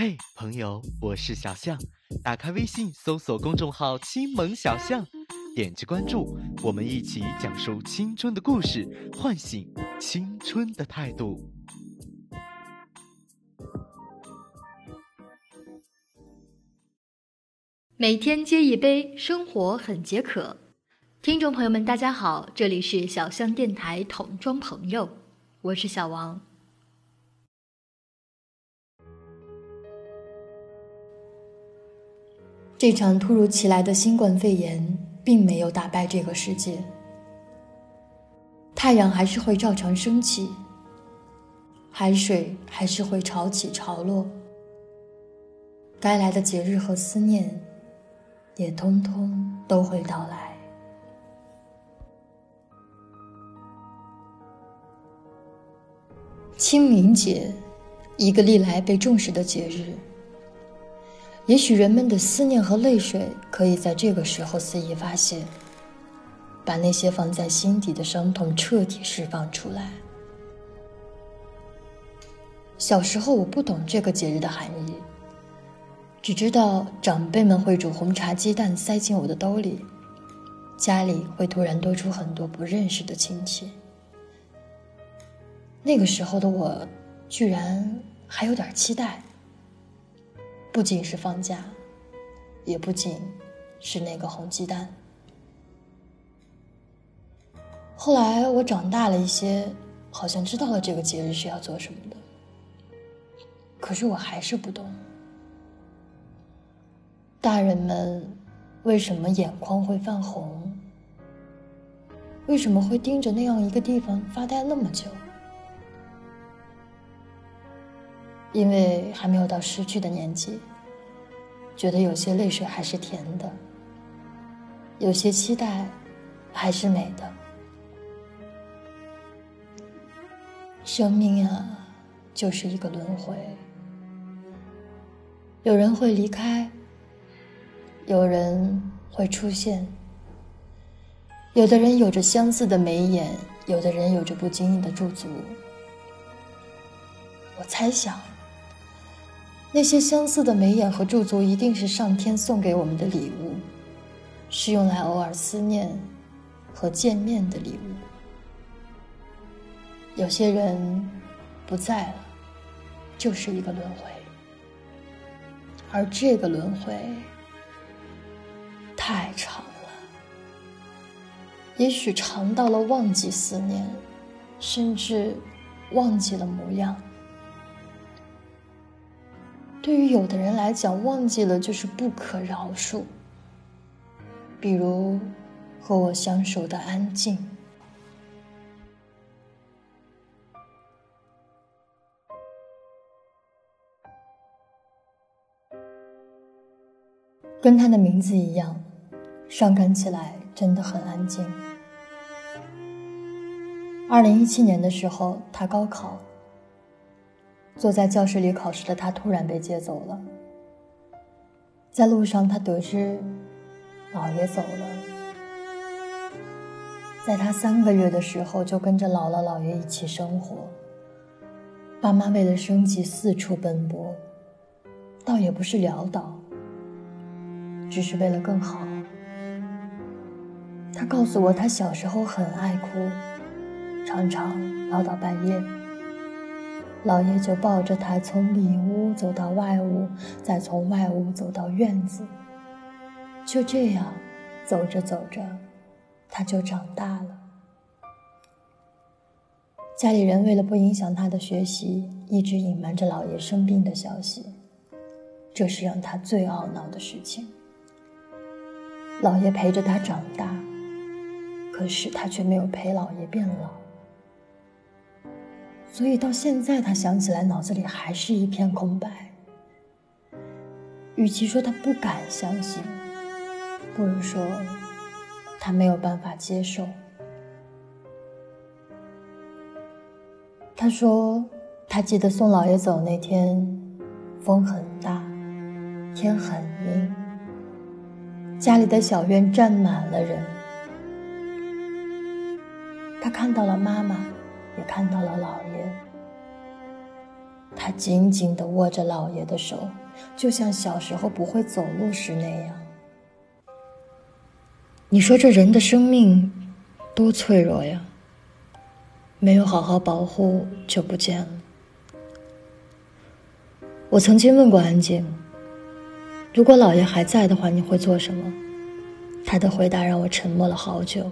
嘿，朋友，我是小象。打开微信，搜索公众号“青萌小象”，点击关注，我们一起讲述青春的故事，唤醒青春的态度。每天接一杯，生活很解渴。听众朋友们，大家好，这里是小象电台桶装朋友，我是小王。这场突如其来的新冠肺炎并没有打败这个世界，太阳还是会照常升起，海水还是会潮起潮落，该来的节日和思念也通通都会到来。清明节，一个历来被重视的节日。也许人们的思念和泪水可以在这个时候肆意发泄，把那些放在心底的伤痛彻底释放出来。小时候我不懂这个节日的含义，只知道长辈们会煮红茶鸡蛋塞进我的兜里，家里会突然多出很多不认识的亲戚。那个时候的我，居然还有点期待。不仅是放假，也不仅是那个红鸡蛋。后来我长大了一些，好像知道了这个节日是要做什么的，可是我还是不懂，大人们为什么眼眶会泛红，为什么会盯着那样一个地方发呆那么久？因为还没有到失去的年纪，觉得有些泪水还是甜的，有些期待还是美的。生命啊，就是一个轮回，有人会离开，有人会出现，有的人有着相似的眉眼，有的人有着不经意的驻足。我猜想。那些相似的眉眼和驻足，一定是上天送给我们的礼物，是用来偶尔思念和见面的礼物。有些人不在了，就是一个轮回，而这个轮回太长了，也许长到了忘记思念，甚至忘记了模样。对于有的人来讲，忘记了就是不可饶恕。比如，和我相守的安静，跟他的名字一样，伤感起来真的很安静。二零一七年的时候，他高考。坐在教室里考试的他突然被接走了。在路上，他得知姥爷走了。在他三个月的时候，就跟着姥姥姥爷一起生活。爸妈为了生计四处奔波，倒也不是潦倒，只是为了更好。他告诉我，他小时候很爱哭，常常唠叨半夜。老爷就抱着他从里屋走到外屋，再从外屋走到院子。就这样，走着走着，他就长大了。家里人为了不影响他的学习，一直隐瞒着老爷生病的消息，这是让他最懊恼的事情。老爷陪着他长大，可是他却没有陪老爷变老。所以到现在，他想起来，脑子里还是一片空白。与其说他不敢相信，不如说他没有办法接受。他说，他记得送老爷走那天，风很大，天很阴，家里的小院站满了人。他看到了妈妈。也看到了老爷，他紧紧地握着老爷的手，就像小时候不会走路时那样。你说这人的生命多脆弱呀！没有好好保护就不见了。我曾经问过安静：“如果老爷还在的话，你会做什么？”他的回答让我沉默了好久。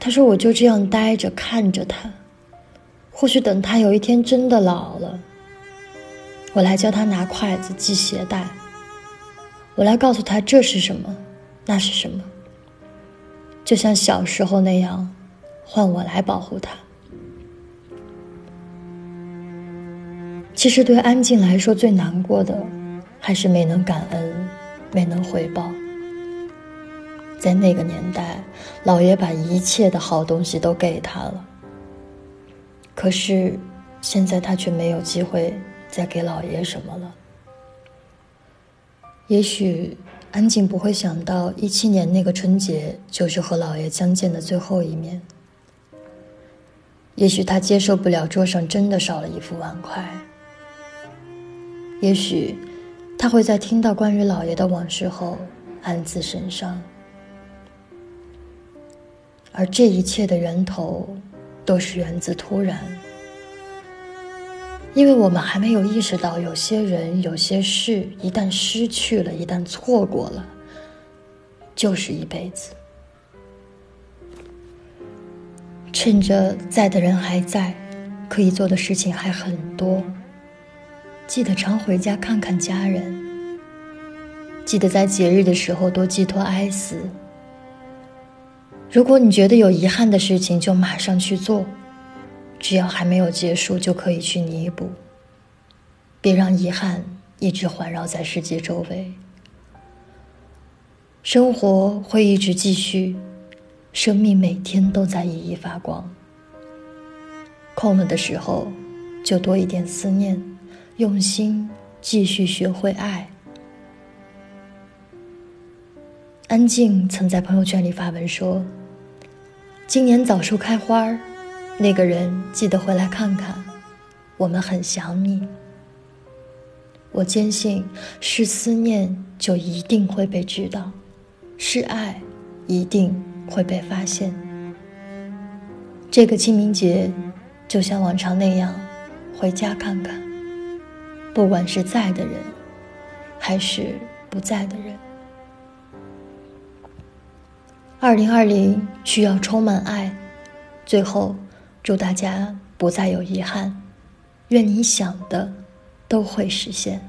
他说：“我就这样呆着看着他，或许等他有一天真的老了，我来教他拿筷子系鞋带，我来告诉他这是什么，那是什么，就像小时候那样。”换我来保护他。其实对安静来说，最难过的还是没能感恩，没能回报。在那个年代，老爷把一切的好东西都给他了。可是，现在他却没有机会再给老爷什么了。也许安静不会想到，一七年那个春节就是和老爷相见的最后一面。也许他接受不了桌上真的少了一副碗筷。也许他会在听到关于老爷的往事后暗自神伤。而这一切的源头，都是源自突然。因为我们还没有意识到，有些人、有些事，一旦失去了，一旦错过了，就是一辈子。趁着在的人还在，可以做的事情还很多。记得常回家看看家人。记得在节日的时候多寄托哀思。如果你觉得有遗憾的事情，就马上去做，只要还没有结束，就可以去弥补。别让遗憾一直环绕在世界周围。生活会一直继续。生命每天都在熠熠发光。空了的时候，就多一点思念，用心继续学会爱。安静曾在朋友圈里发文说：“今年枣树开花，那个人记得回来看看，我们很想你。”我坚信，是思念就一定会被知道，是爱，一定。会被发现。这个清明节，就像往常那样，回家看看。不管是在的人，还是不在的人。二零二零需要充满爱。最后，祝大家不再有遗憾。愿你想的，都会实现。